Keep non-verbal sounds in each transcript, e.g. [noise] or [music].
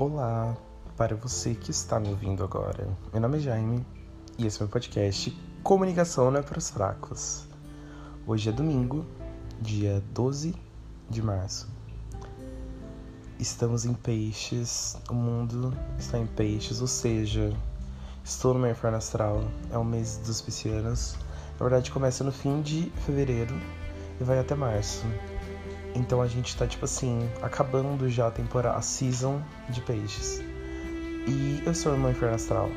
Olá, para você que está me ouvindo agora. Meu nome é Jaime e esse é meu podcast Comunicação não é para os fracos. Hoje é domingo, dia 12 de março. Estamos em peixes, o mundo está em peixes, ou seja, estou no meu inferno astral. É o mês dos piscianos. Na verdade, começa no fim de fevereiro e vai até março. Então a gente tá, tipo assim, acabando já a temporada, a season de peixes. E eu sou irmã Inferno Astral.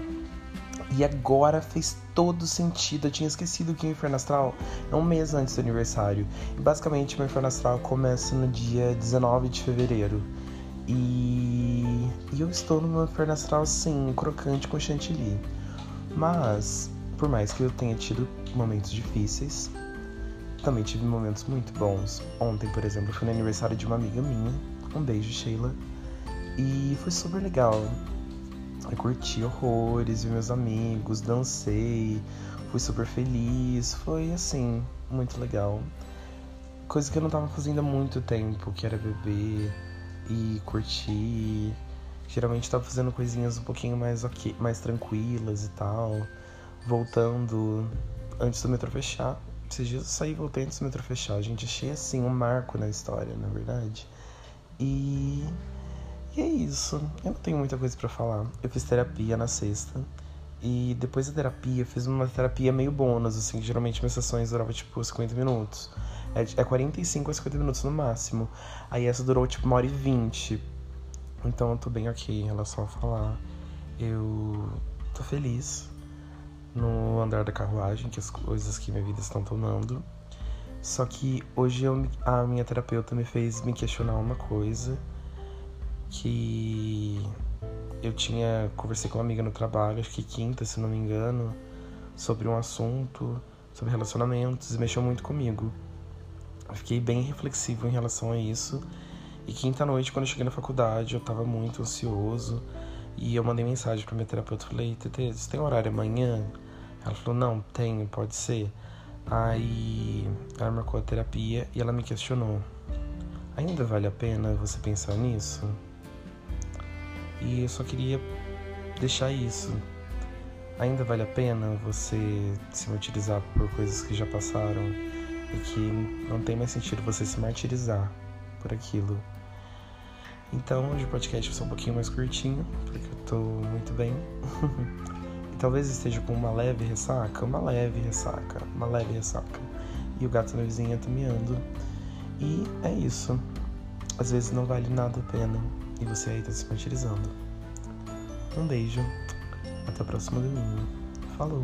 E agora fez todo sentido. Eu tinha esquecido que o Inferno Astral é um mês antes do aniversário. E basicamente, meu Inferno Astral começa no dia 19 de fevereiro. E, e eu estou no meu Inferno Astral, sim, crocante com chantilly. Mas, por mais que eu tenha tido momentos difíceis, também tive momentos muito bons. Ontem, por exemplo, foi no aniversário de uma amiga minha. Um beijo, Sheila. E foi super legal. Eu curti horrores, vi meus amigos, dancei, fui super feliz. Foi assim, muito legal. Coisa que eu não tava fazendo há muito tempo, que era beber e curtir. Geralmente tava fazendo coisinhas um pouquinho mais ok, mais tranquilas e tal. Voltando antes do metrô fechar. Esses dias eu saí voltei antes do metrô fechar. Gente, achei assim um marco na história, na verdade. E. E é isso. Eu não tenho muita coisa para falar. Eu fiz terapia na sexta. E depois da terapia, fiz uma terapia meio bônus, assim, que geralmente minhas sessões duravam tipo 50 minutos. É, é 45 a 50 minutos no máximo. Aí essa durou tipo uma hora e 20. Então eu tô bem ok em relação a falar. Eu tô feliz andar da carruagem, que as coisas que minha vida estão tomando. Só que hoje eu, a minha terapeuta me fez me questionar uma coisa que eu tinha conversei com uma amiga no trabalho, acho que quinta, se não me engano, sobre um assunto, sobre relacionamentos, e mexeu muito comigo. Eu fiquei bem reflexivo em relação a isso. E quinta noite, quando eu cheguei na faculdade, eu tava muito ansioso. E eu mandei mensagem pra minha terapeuta, falei, Tete, você tem horário amanhã? Ela falou, não, tenho, pode ser. Aí ela marcou a terapia e ela me questionou. Ainda vale a pena você pensar nisso? E eu só queria deixar isso. Ainda vale a pena você se martirizar por coisas que já passaram e que não tem mais sentido você se martirizar por aquilo. Então hoje o podcast vai ser um pouquinho mais curtinho, porque eu tô muito bem. [laughs] talvez esteja com uma leve ressaca, uma leve ressaca, uma leve ressaca. E o gato na vizinha tá miando. E é isso. Às vezes não vale nada a pena e você aí tá se martirizando. Um beijo. Até o próximo domingo. Falou!